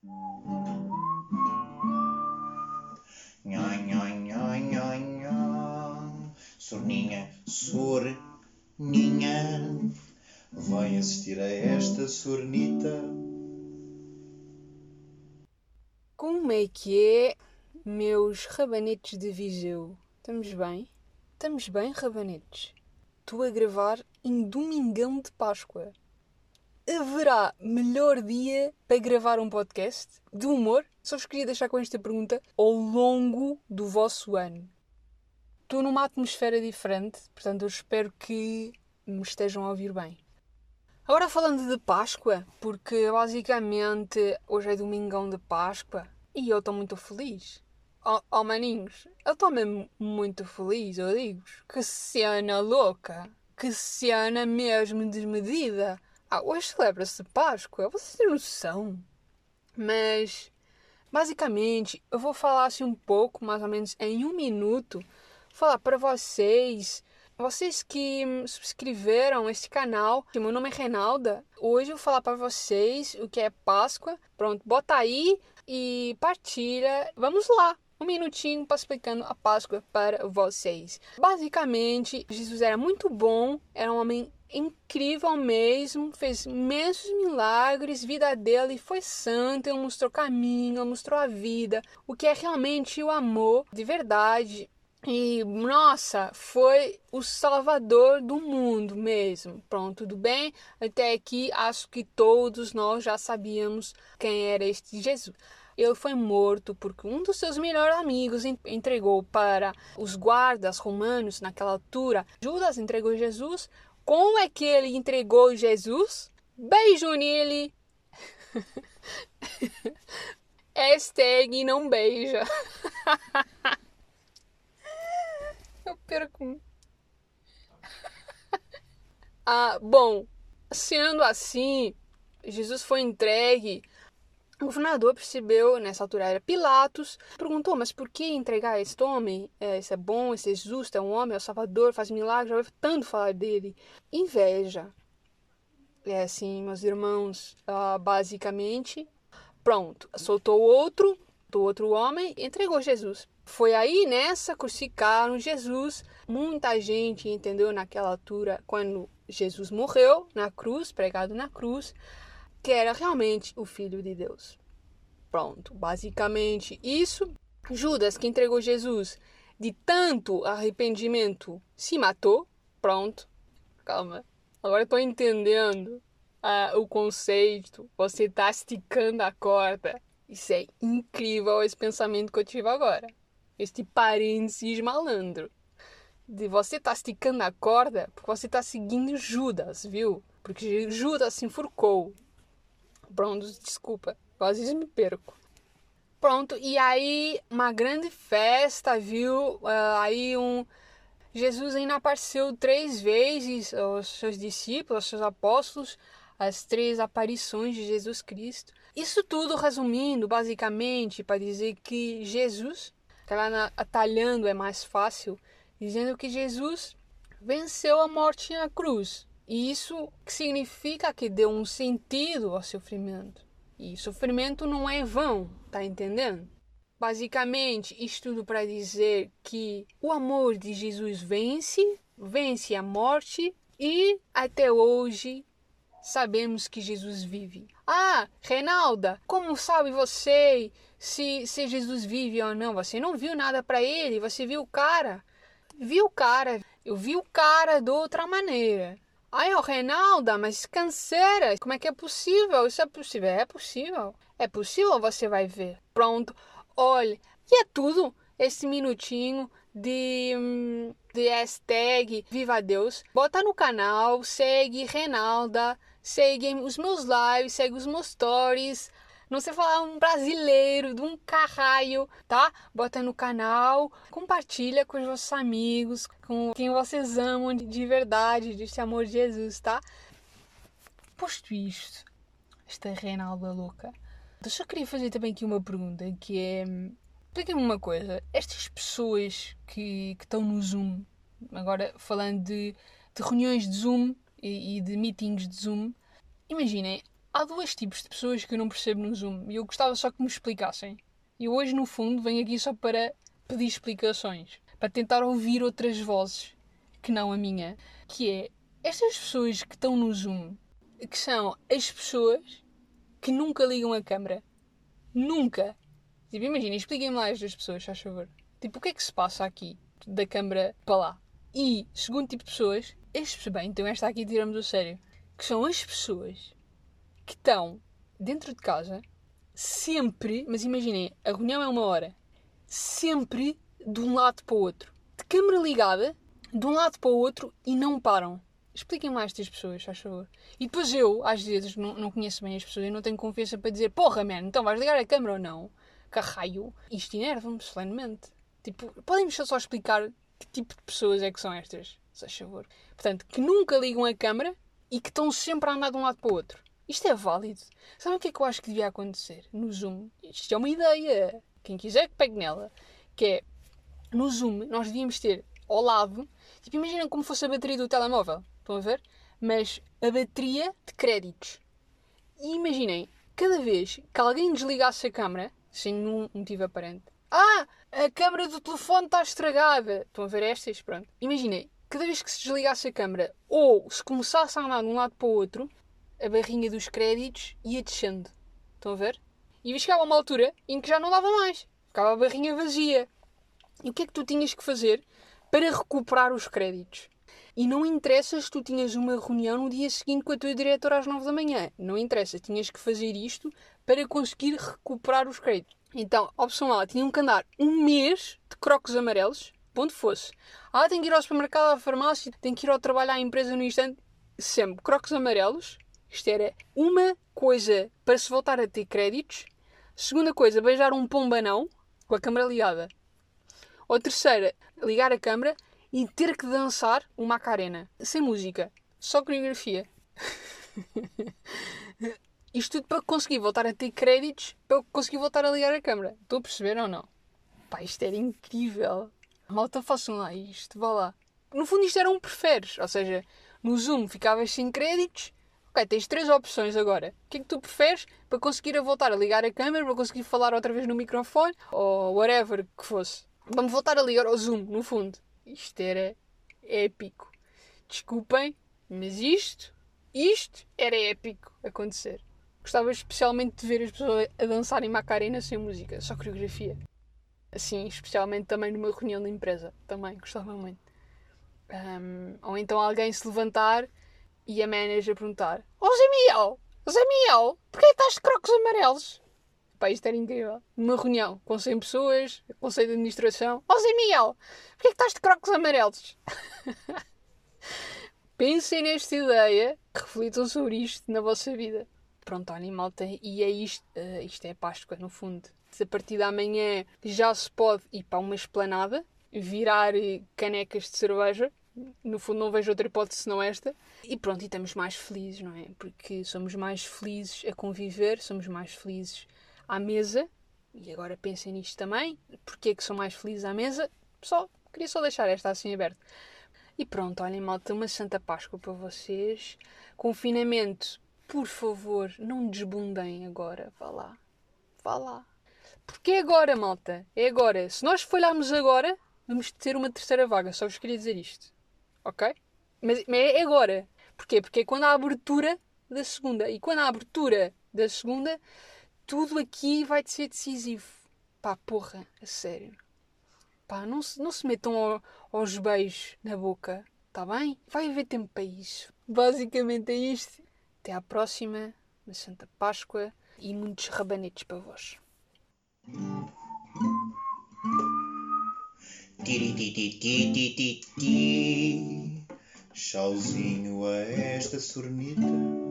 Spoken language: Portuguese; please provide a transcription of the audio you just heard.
Nhó, nhó. Sorninha, sorninha, vai assistir a esta sornita. Como é que é, meus rabanetes de Viseu? Estamos bem? Estamos bem, rabanetes? Estou a gravar em Domingão de Páscoa. Haverá melhor dia para gravar um podcast de humor? Só vos queria deixar com esta pergunta ao longo do vosso ano. Estou numa atmosfera diferente, portanto eu espero que me estejam a ouvir bem. Agora falando de Páscoa, porque basicamente hoje é Domingão de Páscoa e eu estou muito feliz. Oh, oh maninhos, eu estou mesmo muito feliz, eu digo Que cena louca! Que cena mesmo desmedida! Ah, hoje celebra-se Páscoa, vocês têm noção? Mas, basicamente, eu vou falar assim um pouco, mais ou menos em um minuto, falar para vocês, vocês que subscreveram este canal. Meu nome é Renalda. Hoje eu vou falar para vocês o que é Páscoa. Pronto, bota aí e partilha. Vamos lá! um minutinho para explicando a Páscoa para vocês. Basicamente, Jesus era muito bom, era um homem incrível mesmo, fez imensos milagres, vida dele foi santa, ele mostrou caminho, ele mostrou a vida, o que é realmente o amor de verdade. E nossa, foi o salvador do mundo mesmo. Pronto, tudo bem? Até aqui acho que todos nós já sabíamos quem era este Jesus ele foi morto porque um dos seus melhores amigos entregou para os guardas romanos naquela altura. Judas entregou Jesus. Como é que ele entregou Jesus? Beijo nele. Hashtag não beija. Eu perco. Ah, bom, sendo assim, Jesus foi entregue o governador percebeu, nessa altura era Pilatos, perguntou: Mas por que entregar este homem? É, isso é bom, isso é justo, é um homem, é o Salvador, faz milagres, já ouvi tanto falar dele. Inveja. É assim, meus irmãos, uh, basicamente. Pronto, soltou outro, do outro homem, entregou Jesus. Foi aí nessa crucificaram Jesus. Muita gente entendeu naquela altura, quando Jesus morreu na cruz, pregado na cruz que era realmente o Filho de Deus. Pronto, basicamente isso. Judas, que entregou Jesus de tanto arrependimento, se matou. Pronto, calma. Agora estou entendendo uh, o conceito. Você está esticando a corda. Isso é incrível, esse pensamento que eu tive agora. Este parênteses malandro. De você estar tá esticando a corda porque você está seguindo Judas, viu? Porque Judas se enforcou. Pronto, desculpa, vezes me perco. Pronto, e aí uma grande festa, viu? Uh, aí um. Jesus ainda apareceu três vezes aos seus discípulos, aos seus apóstolos, as três aparições de Jesus Cristo. Isso tudo resumindo, basicamente, para dizer que Jesus, lá atalhando é mais fácil, dizendo que Jesus venceu a morte na cruz. Isso significa que deu um sentido ao sofrimento. E sofrimento não é vão, tá entendendo? Basicamente, isto tudo para dizer que o amor de Jesus vence, vence a morte e até hoje sabemos que Jesus vive. Ah, Renalda, como sabe você se, se Jesus vive ou não? Você não viu nada para ele, você viu o cara. Viu o cara, eu vi o cara de outra maneira. Ai, Reinalda, mas canseira, como é que é possível? Isso é possível? É possível. É possível, você vai ver. Pronto, olha, e é tudo esse minutinho de, de hashtag Viva Deus. Bota no canal, segue Reinalda, segue os meus lives, segue os meus stories, não sei falar um brasileiro, de um caralho, tá? Bota no canal, compartilha com os vossos amigos, com quem vocês amam de verdade, desse amor de Jesus, tá? Posto isto, esta Reinalda louca, eu só queria fazer também aqui uma pergunta, que é... Explica-me uma coisa, estas pessoas que, que estão no Zoom, agora falando de, de reuniões de Zoom e, e de meetings de Zoom, imaginem, há dois tipos de pessoas que eu não percebo no Zoom e eu gostava só que me explicassem. E hoje, no fundo, venho aqui só para pedir explicações, para tentar ouvir outras vozes que não a minha, que é estas pessoas que estão no Zoom, que são as pessoas que nunca ligam a câmera. Nunca. Tipo, imagina, expliquem-me lá estas pessoas, faz favor. Tipo, o que é que se passa aqui, da câmara para lá? E, segundo tipo de pessoas, as bem, então esta aqui tiramos a sério, que são as pessoas que estão dentro de casa sempre, mas imaginem, a reunião é uma hora, sempre de um lado para o outro. De câmera ligada, de um lado para o outro e não param. Expliquem mais estas pessoas, faz favor. E depois eu, às vezes, não, não conheço bem as pessoas e não tenho confiança para dizer porra, man, então vais ligar a câmera ou não? Carraio. Isto enerva-me solenemente. Tipo, podem-me só explicar que tipo de pessoas é que são estas, faz favor. Portanto, que nunca ligam a câmera e que estão sempre a andar de um lado para o outro. Isto é válido. Sabem o que é que eu acho que devia acontecer no Zoom? Isto é uma ideia. Quem quiser que pegue nela. Que é, no Zoom, nós devíamos ter ao lado, tipo, imaginem como fosse a bateria do telemóvel. Estão a ver? Mas a bateria de créditos. E imaginem, cada vez que alguém desligasse a câmera, sem nenhum motivo aparente, ah, a câmera do telefone está estragada. Estão a ver estas? Pronto. Imaginem, cada vez que se desligasse a câmera ou se começasse a andar de um lado para o outro, a barrinha dos créditos ia descendo. Estão a ver? E chegava a uma altura em que já não dava mais. Ficava a barrinha vazia. E o que é que tu tinhas que fazer para recuperar os créditos? E não interessa se tu tinhas uma reunião no dia seguinte com a tua diretora às 9 da manhã. Não interessa, tinhas que fazer isto para conseguir recuperar os créditos. Então, opção A, tinham que andar um mês de crocos amarelos, onde fosse. Ah, tem que ir ao supermercado, à farmácia, tem que ir ao trabalho à empresa no instante. Sempre crocos amarelos. Isto era uma coisa para se voltar a ter créditos. Segunda coisa, beijar um pombanão com a câmera ligada. Ou terceira, ligar a câmera e ter que dançar uma Macarena. Sem música, só coreografia. Isto tudo para conseguir voltar a ter créditos, para conseguir voltar a ligar a câmera. Estou a perceber ou não? Pá, isto era incrível. Malta, façam lá isto, vá lá. No fundo, isto era um preferes. Ou seja, no Zoom ficavas sem créditos. Ok, tens três opções agora. O que é que tu preferes para conseguir voltar a ligar a câmera, para conseguir falar outra vez no microfone ou whatever que fosse? Vamos voltar a ligar ao Zoom, no fundo. Isto era épico. Desculpem, mas isto, isto era épico acontecer. Gostava especialmente de ver as pessoas a dançarem Macarena sem música, só coreografia. Assim, especialmente também numa reunião de empresa. Também, gostava muito. Um, ou então alguém se levantar e a manager perguntar: Ó oh, Zé Miel, porquê estás de crocos amarelos? Pá, isto era incrível. Numa reunião com 100 pessoas, conselho de administração: Ó Zé Miel, porquê estás de crocos amarelos? Pensem nesta ideia, reflitam sobre isto na vossa vida. Pronto, olhem, malta, e é isto. Uh, isto é Páscoa, no fundo. A partir da manhã já se pode ir para uma esplanada, virar eh, canecas de cerveja. No fundo, não vejo outra hipótese senão esta. E pronto, e estamos mais felizes, não é? Porque somos mais felizes a conviver, somos mais felizes à mesa. E agora pensem nisto também. Porquê é que são mais felizes à mesa? Só, queria só deixar esta assim aberta. E pronto, olhem, malta, uma Santa Páscoa para vocês. Confinamento por favor, não desbundem agora. Vá lá. Vá lá. Porque é agora, malta. É agora. Se nós falharmos agora, vamos ter uma terceira vaga. Só vos queria dizer isto. Ok? Mas, mas é agora. Porquê? Porque é quando há a abertura da segunda. E quando há a abertura da segunda, tudo aqui vai ser decisivo. Pá, porra, a sério. Pá, não se, não se metam ao, aos beijos na boca. Tá bem? Vai haver tempo para isso. Basicamente é isto. Até à próxima, uma Santa Páscoa e muitos rabanetes para vós. Tchauzinho a esta sornita